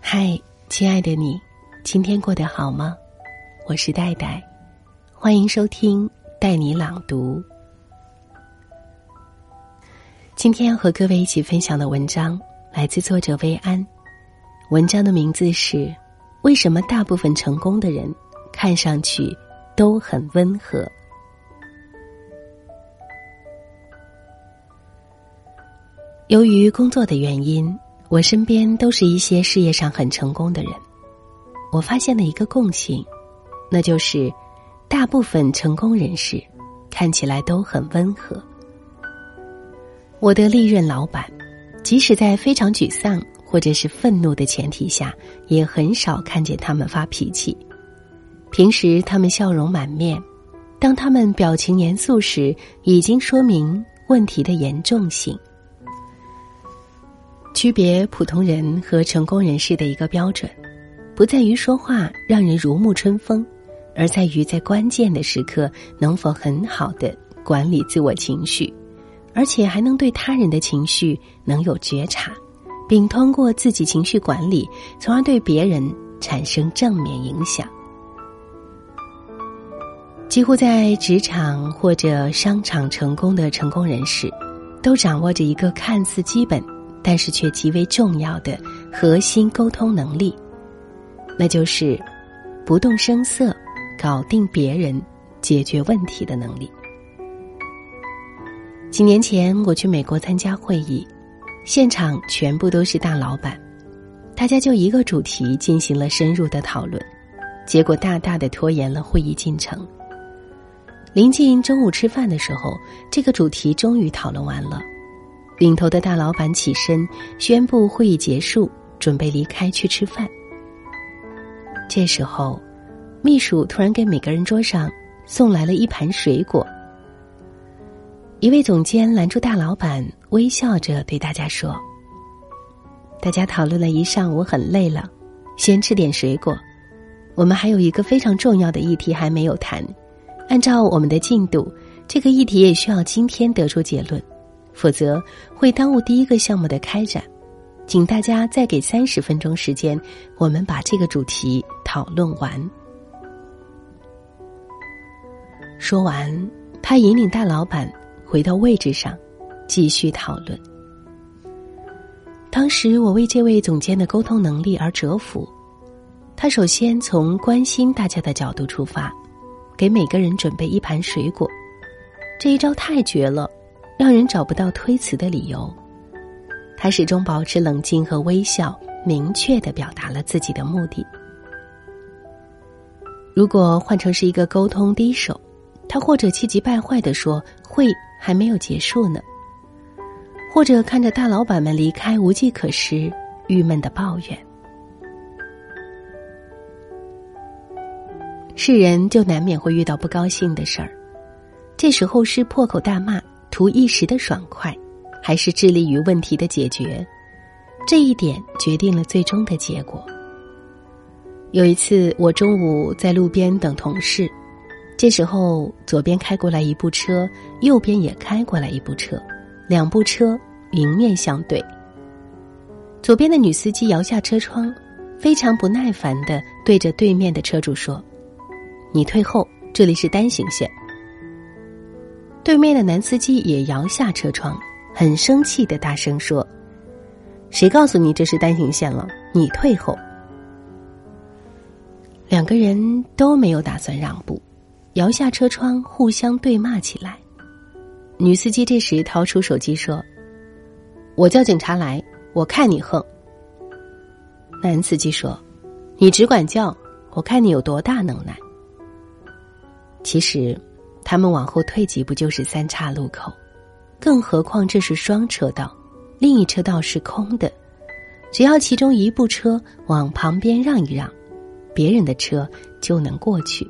嗨，亲爱的你，今天过得好吗？我是戴戴，欢迎收听带你朗读。今天要和各位一起分享的文章来自作者薇安，文章的名字是《为什么大部分成功的人看上去都很温和》。由于工作的原因，我身边都是一些事业上很成功的人。我发现了一个共性，那就是大部分成功人士看起来都很温和。我的历任老板，即使在非常沮丧或者是愤怒的前提下，也很少看见他们发脾气。平时他们笑容满面，当他们表情严肃时，已经说明问题的严重性。区别普通人和成功人士的一个标准，不在于说话让人如沐春风，而在于在关键的时刻能否很好的管理自我情绪，而且还能对他人的情绪能有觉察，并通过自己情绪管理，从而对别人产生正面影响。几乎在职场或者商场成功的成功人士，都掌握着一个看似基本。但是却极为重要的核心沟通能力，那就是不动声色搞定别人、解决问题的能力。几年前我去美国参加会议，现场全部都是大老板，大家就一个主题进行了深入的讨论，结果大大的拖延了会议进程。临近中午吃饭的时候，这个主题终于讨论完了。领头的大老板起身宣布会议结束，准备离开去吃饭。这时候，秘书突然给每个人桌上送来了一盘水果。一位总监拦住大老板，微笑着对大家说：“大家讨论了一上午，很累了，先吃点水果。我们还有一个非常重要的议题还没有谈，按照我们的进度，这个议题也需要今天得出结论。”否则会耽误第一个项目的开展，请大家再给三十分钟时间，我们把这个主题讨论完。说完，他引领大老板回到位置上，继续讨论。当时我为这位总监的沟通能力而折服，他首先从关心大家的角度出发，给每个人准备一盘水果，这一招太绝了。让人找不到推辞的理由，他始终保持冷静和微笑，明确的表达了自己的目的。如果换成是一个沟通低手，他或者气急败坏的说：“会还没有结束呢。”或者看着大老板们离开无计可施，郁闷的抱怨。是人就难免会遇到不高兴的事儿，这时候是破口大骂。图一时的爽快，还是致力于问题的解决，这一点决定了最终的结果。有一次，我中午在路边等同事，这时候左边开过来一部车，右边也开过来一部车，两部车迎面相对。左边的女司机摇下车窗，非常不耐烦的对着对面的车主说：“你退后，这里是单行线。”对面的男司机也摇下车窗，很生气的大声说：“谁告诉你这是单行线了？你退后！”两个人都没有打算让步，摇下车窗，互相对骂起来。女司机这时掏出手机说：“我叫警察来，我看你横。”男司机说：“你只管叫，我看你有多大能耐。”其实。他们往后退几步就是三岔路口，更何况这是双车道，另一车道是空的，只要其中一部车往旁边让一让，别人的车就能过去。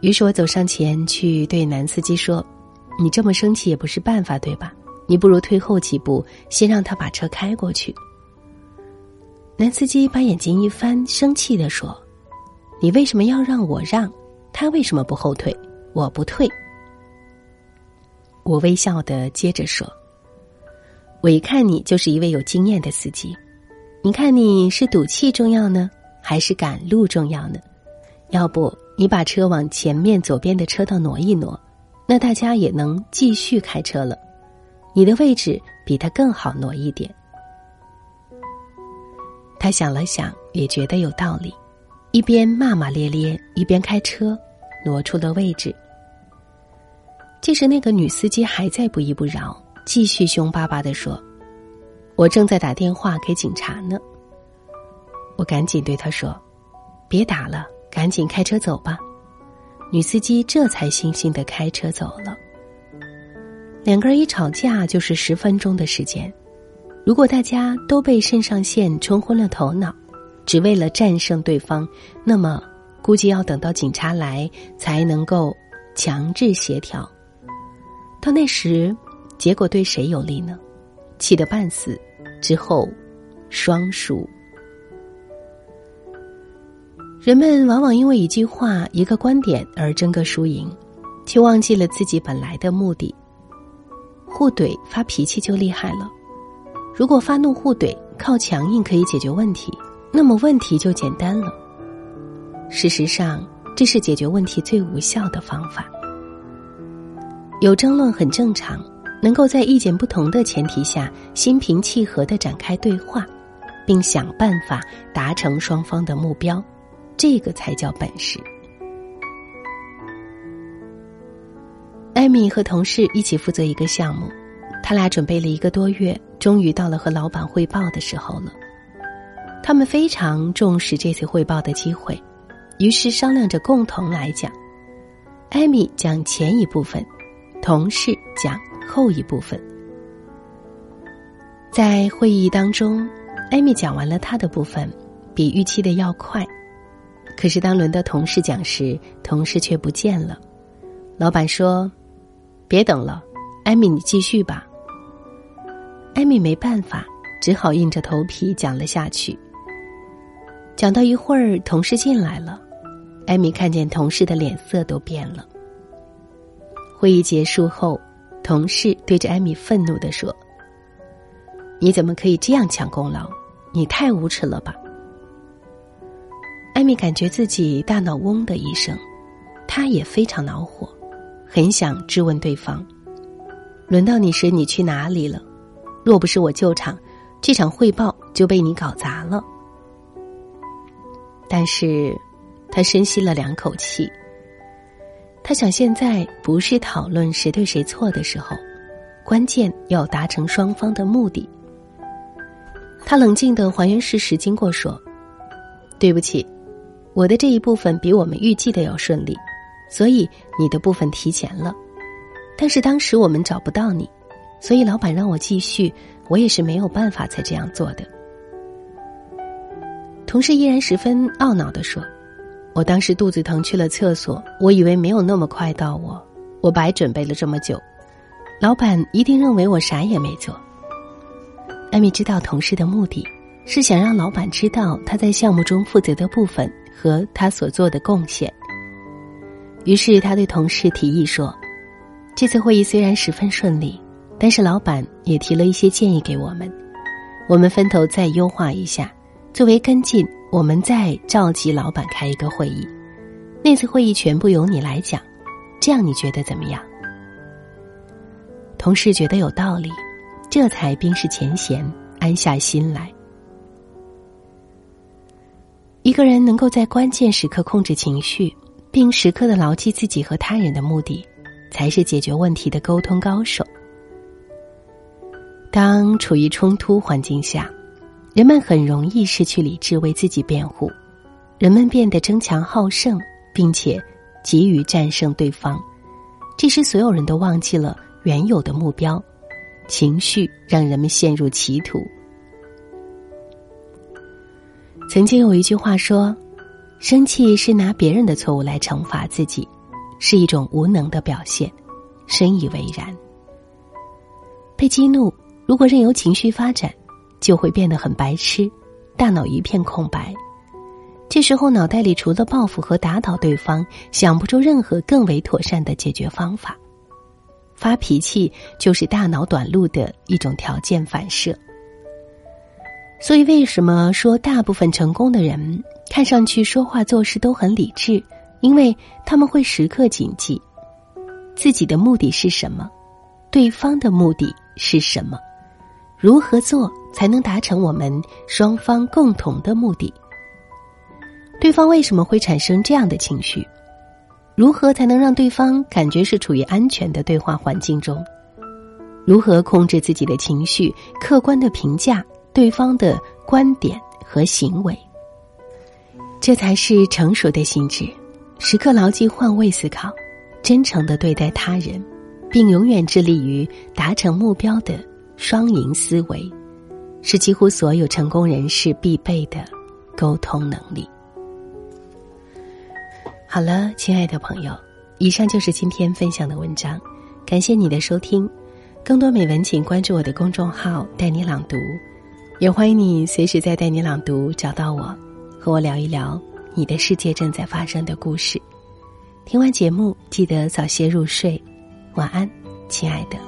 于是我走上前去对男司机说：“你这么生气也不是办法，对吧？你不如退后几步，先让他把车开过去。”男司机把眼睛一翻，生气的说：“你为什么要让我让？”他为什么不后退？我不退。我微笑的接着说：“我一看你就是一位有经验的司机，你看你是赌气重要呢，还是赶路重要呢？要不你把车往前面左边的车道挪一挪，那大家也能继续开车了。你的位置比他更好挪一点。他想了想，也觉得有道理，一边骂骂咧咧，一边开车挪出了位置。这时，那个女司机还在不依不饶，继续凶巴巴的说：“我正在打电话给警察呢。”我赶紧对他说：“别打了，赶紧开车走吧。”女司机这才悻悻的开车走了。两个人一吵架就是十分钟的时间。如果大家都被肾上腺冲昏了头脑，只为了战胜对方，那么估计要等到警察来才能够强制协调。到那时，结果对谁有利呢？气得半死，之后双输。人们往往因为一句话、一个观点而争个输赢，却忘记了自己本来的目的。互怼、发脾气就厉害了。如果发怒互怼靠强硬可以解决问题，那么问题就简单了。事实上，这是解决问题最无效的方法。有争论很正常，能够在意见不同的前提下心平气和的展开对话，并想办法达成双方的目标，这个才叫本事。艾米和同事一起负责一个项目，他俩准备了一个多月，终于到了和老板汇报的时候了。他们非常重视这次汇报的机会，于是商量着共同来讲。艾米讲前一部分。同事讲后一部分，在会议当中，艾米讲完了她的部分，比预期的要快。可是当轮到同事讲时，同事却不见了。老板说：“别等了，艾米，你继续吧。”艾米没办法，只好硬着头皮讲了下去。讲到一会儿，同事进来了，艾米看见同事的脸色都变了。会议结束后，同事对着艾米愤怒的说：“你怎么可以这样抢功劳？你太无耻了吧！”艾米感觉自己大脑嗡的一声，她也非常恼火，很想质问对方：“轮到你时，你去哪里了？若不是我救场，这场汇报就被你搞砸了。”但是，他深吸了两口气。他想，现在不是讨论谁对谁错的时候，关键要达成双方的目的。他冷静的还原事实经过，说：“对不起，我的这一部分比我们预计的要顺利，所以你的部分提前了。但是当时我们找不到你，所以老板让我继续，我也是没有办法才这样做的。”同事依然十分懊恼的说。我当时肚子疼，去了厕所。我以为没有那么快到我，我白准备了这么久。老板一定认为我啥也没做。艾米知道同事的目的是想让老板知道他在项目中负责的部分和他所做的贡献。于是他对同事提议说：“这次会议虽然十分顺利，但是老板也提了一些建议给我们，我们分头再优化一下，作为跟进。”我们再召集老板开一个会议，那次会议全部由你来讲，这样你觉得怎么样？同事觉得有道理，这才冰释前嫌，安下心来。一个人能够在关键时刻控制情绪，并时刻的牢记自己和他人的目的，才是解决问题的沟通高手。当处于冲突环境下。人们很容易失去理智，为自己辩护；人们变得争强好胜，并且急于战胜对方。这时，所有人都忘记了原有的目标，情绪让人们陷入歧途。曾经有一句话说：“生气是拿别人的错误来惩罚自己，是一种无能的表现。”深以为然。被激怒，如果任由情绪发展。就会变得很白痴，大脑一片空白。这时候脑袋里除了报复和打倒对方，想不出任何更为妥善的解决方法。发脾气就是大脑短路的一种条件反射。所以，为什么说大部分成功的人看上去说话做事都很理智？因为他们会时刻谨记自己的目的是什么，对方的目的是什么，如何做才能达成我们双方共同的目的？对方为什么会产生这样的情绪？如何才能让对方感觉是处于安全的对话环境中？如何控制自己的情绪，客观的评价对方的观点和行为？这才是成熟的心智。时刻牢记换位思考，真诚的对待他人，并永远致力于达成目标的双赢思维，是几乎所有成功人士必备的沟通能力。好了，亲爱的朋友，以上就是今天分享的文章，感谢你的收听。更多美文，请关注我的公众号“带你朗读”，也欢迎你随时在“带你朗读”找到我，和我聊一聊你的世界正在发生的故事。听完节目，记得早些入睡，晚安，亲爱的。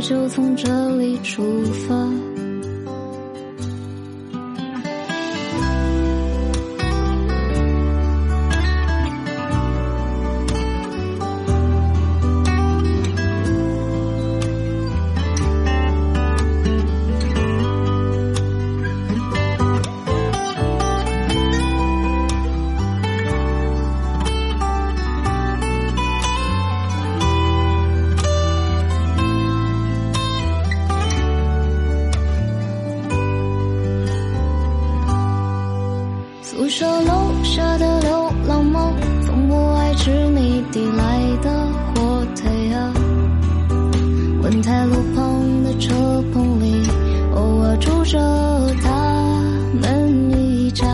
就从这里出发。着他们一家。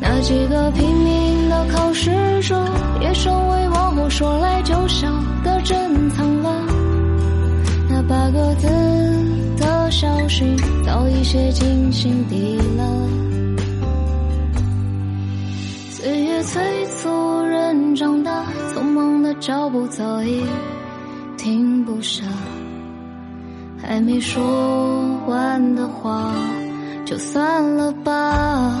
那几个拼命的考试者，也成为往后说来就笑的珍藏了。那八个字的消息，早已写进心底了。岁月催促人长大，匆忙的脚步早已停不下。还没说完的话，就算了吧。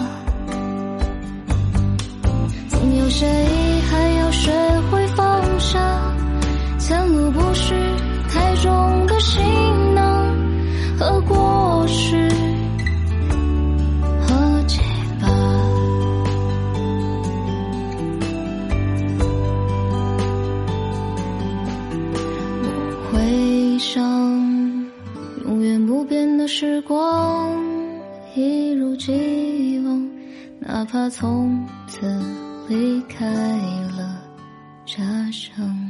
总有谁哪怕从此离开了家乡。